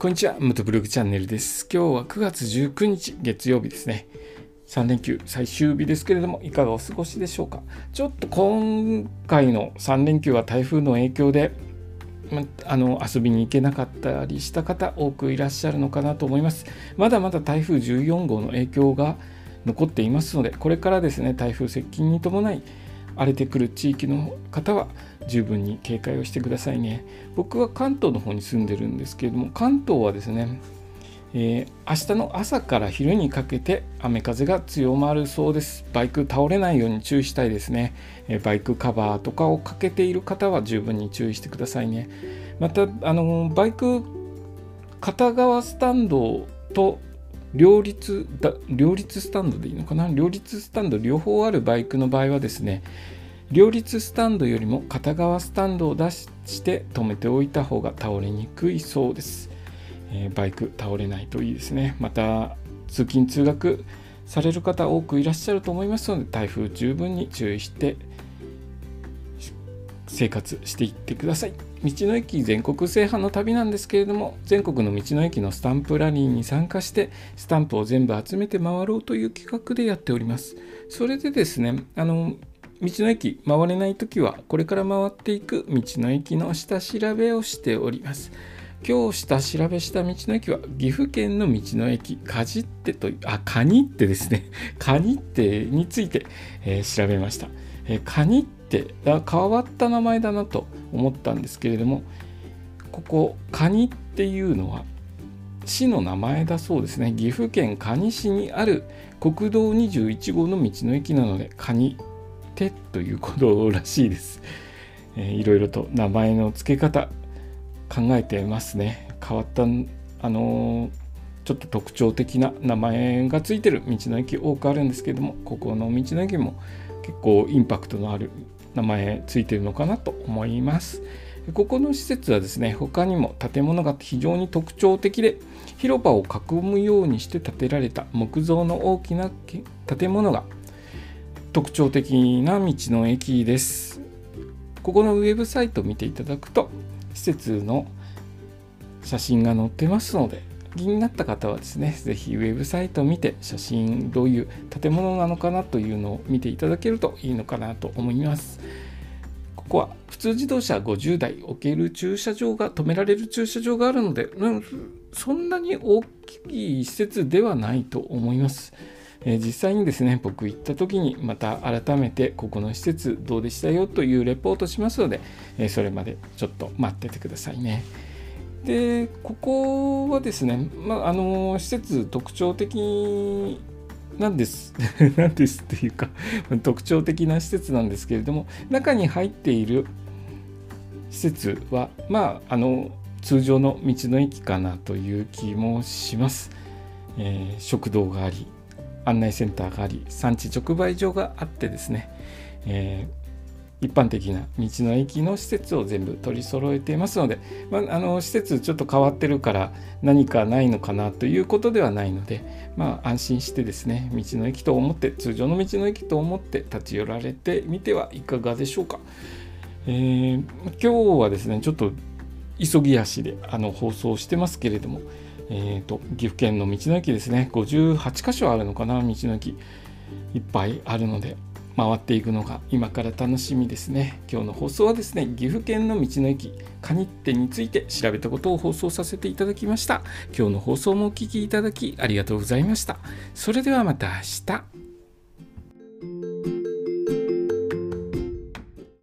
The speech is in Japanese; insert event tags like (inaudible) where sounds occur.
こんにちは、ムトブログチャンネルです。今日は9月19日月曜日ですね。3連休最終日ですけれども、いかがお過ごしでしょうか？ちょっと今回の3連休は台風の影響で、まあの遊びに行けなかったりした方多くいらっしゃるのかなと思います。まだまだ台風14号の影響が残っていますので、これからですね、台風接近に伴い、荒れてくる地域の方は十分に警戒をしてくださいね。僕は関東の方に住んでるんですけれども、関東はですね、えー、明日の朝から昼にかけて雨風が強まるそうです。バイク倒れないように注意したいですね。えー、バイクカバーとかをかけている方は十分に注意してくださいね。また、あのバイク片側スタンドと両立だ両立スタンドでいいのかな？両立スタンド両方あるバイクの場合はですね両立スタンドよりも片側スタンドを出して止めておいた方が倒れにくいそうです、えー、バイク倒れないといいですね。また通勤通学される方多くいらっしゃると思いますので台風十分に注意して生活していってください。道の駅全国制覇の旅なんですけれども全国の道の駅のスタンプラリーに参加してスタンプを全部集めて回ろうという企画でやっております。それでですねあの道の駅回れない時はこれから回っていく道の駅の下調べをしております。今日下調べした道の駅は岐阜県の道の駅かじってというあカニってですね。(laughs) カニってについて、えー、調べました、えー、って変わった名前だなと思ったんですけれどもここカニっていうのは市の名前だそうですね。岐阜県可児市にある国道21号の道の駅なのでカニテということらしいです、えー、いろいろと名前の付け方考えてますね。変わったあのー、ちょっと特徴的な名前がついてる道の駅多くあるんですけどもここの道の駅も結構インパクトのある名前ついてるのかなと思います。ここの施設はですね、他にも建物が非常に特徴的で、広場を囲むようにして建てられた木造の大きな建物が特徴的な道の駅です。ここのウェブサイトを見ていただくと、施設の写真が載ってますので、気になった方はですね、ぜひウェブサイトを見て写真どういう建物なのかなというのを見ていただけるといいのかなと思います。ここは普通自動車50台置ける駐車場が止められる駐車場があるので、うん、そんなに大きい施設ではないと思います。えー、実際にですね、僕行った時にまた改めてここの施設どうでしたよというレポートしますので、えー、それまでちょっと待っててくださいね。でここはですね、まあ、あの施設特徴的なんです。(laughs) なんですっていうか (laughs) 特徴的な施設なんですけれども中に入っている施設はまああの通常の道の駅かなという気もします、えー、食堂があり案内センターがあり産地直売所があってですね、え一般的な道の駅の施設を全部取り揃えていますので、まあ、あの施設ちょっと変わってるから何かないのかなということではないので、まあ、安心してですね道の駅と思って通常の道の駅と思って立ち寄られてみてはいかがでしょうか。えー、今日はですねちょっと急ぎ足であの放送してますけれども、えーと、と岐阜県の道の駅ですね58箇所あるのかな道の駅いっぱいあるので回っていくのが今から楽しみですね。今日の放送はですね岐阜県の道の駅カニッテについて調べたことを放送させていただきました。今日の放送もお聴きいただきありがとうございました。それではまた明日。